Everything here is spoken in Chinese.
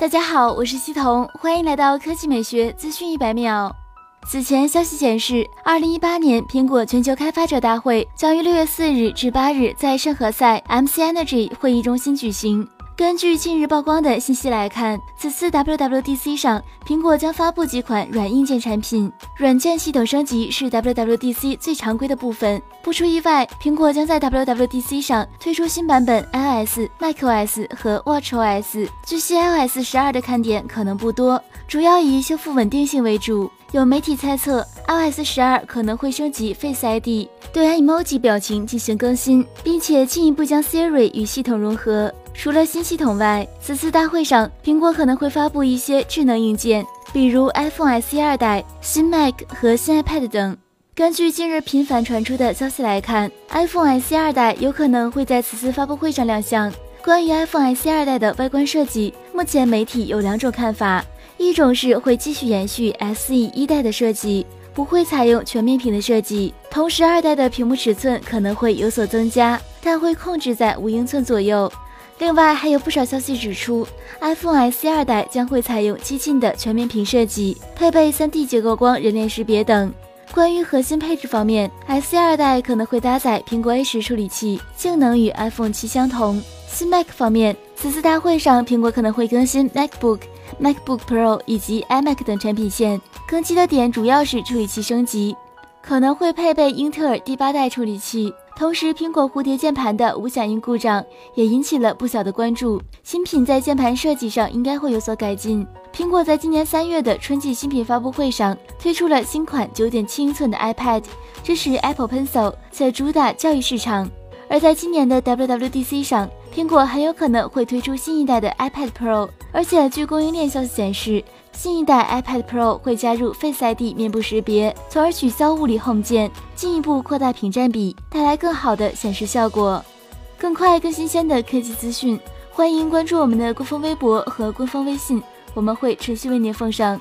大家好，我是西彤，欢迎来到科技美学资讯一百秒。此前消息显示，二零一八年苹果全球开发者大会将于六月四日至八日在圣何塞 MC Energy 会议中心举行。根据近日曝光的信息来看，此次 WWDC 上，苹果将发布几款软硬件产品。软件系统升级是 WWDC 最常规的部分。不出意外，苹果将在 WWDC 上推出新版本 iOS、macOS 和 watchOS。据悉，iOS 十二的看点可能不多，主要以修复稳定性为主。有媒体猜测，iOS 十二可能会升级 Face ID，对 emoji 表情进行更新，并且进一步将 Siri 与系统融合。除了新系统外，此次大会上，苹果可能会发布一些智能硬件，比如 iPhone SE 二代、新 Mac 和新 iPad 等。根据近日频繁传出的消息来看，iPhone SE 二代有可能会在此次发布会上亮相。关于 iPhone SE 二代的外观设计，目前媒体有两种看法：一种是会继续延续 SE 一代的设计，不会采用全面屏的设计，同时二代的屏幕尺寸可能会有所增加，但会控制在五英寸左右。另外，还有不少消息指出，iPhone SE 二代将会采用激进的全面屏设计，配备 3D 结构光人脸识别等。关于核心配置方面，SE 二代可能会搭载苹果 A 十处理器，性能与 iPhone 七相同。新 Mac 方面，此次大会上，苹果可能会更新 MacBook、MacBook Pro 以及 iMac 等产品线，更新的点主要是处理器升级，可能会配备英特尔第八代处理器。同时，苹果蝴蝶键盘的无响应故障也引起了不小的关注。新品在键盘设计上应该会有所改进。苹果在今年三月的春季新品发布会上推出了新款九点七英寸的 iPad，支持 Apple Pencil，在主打教育市场。而在今年的 WWDC 上，苹果很有可能会推出新一代的 iPad Pro，而且据供应链消息显示。新一代 iPad Pro 会加入 Face ID 面部识别，从而取消物理 Home 键，进一步扩大屏占比，带来更好的显示效果。更快、更新鲜的科技资讯，欢迎关注我们的官方微博和官方微信，我们会持续为您奉上。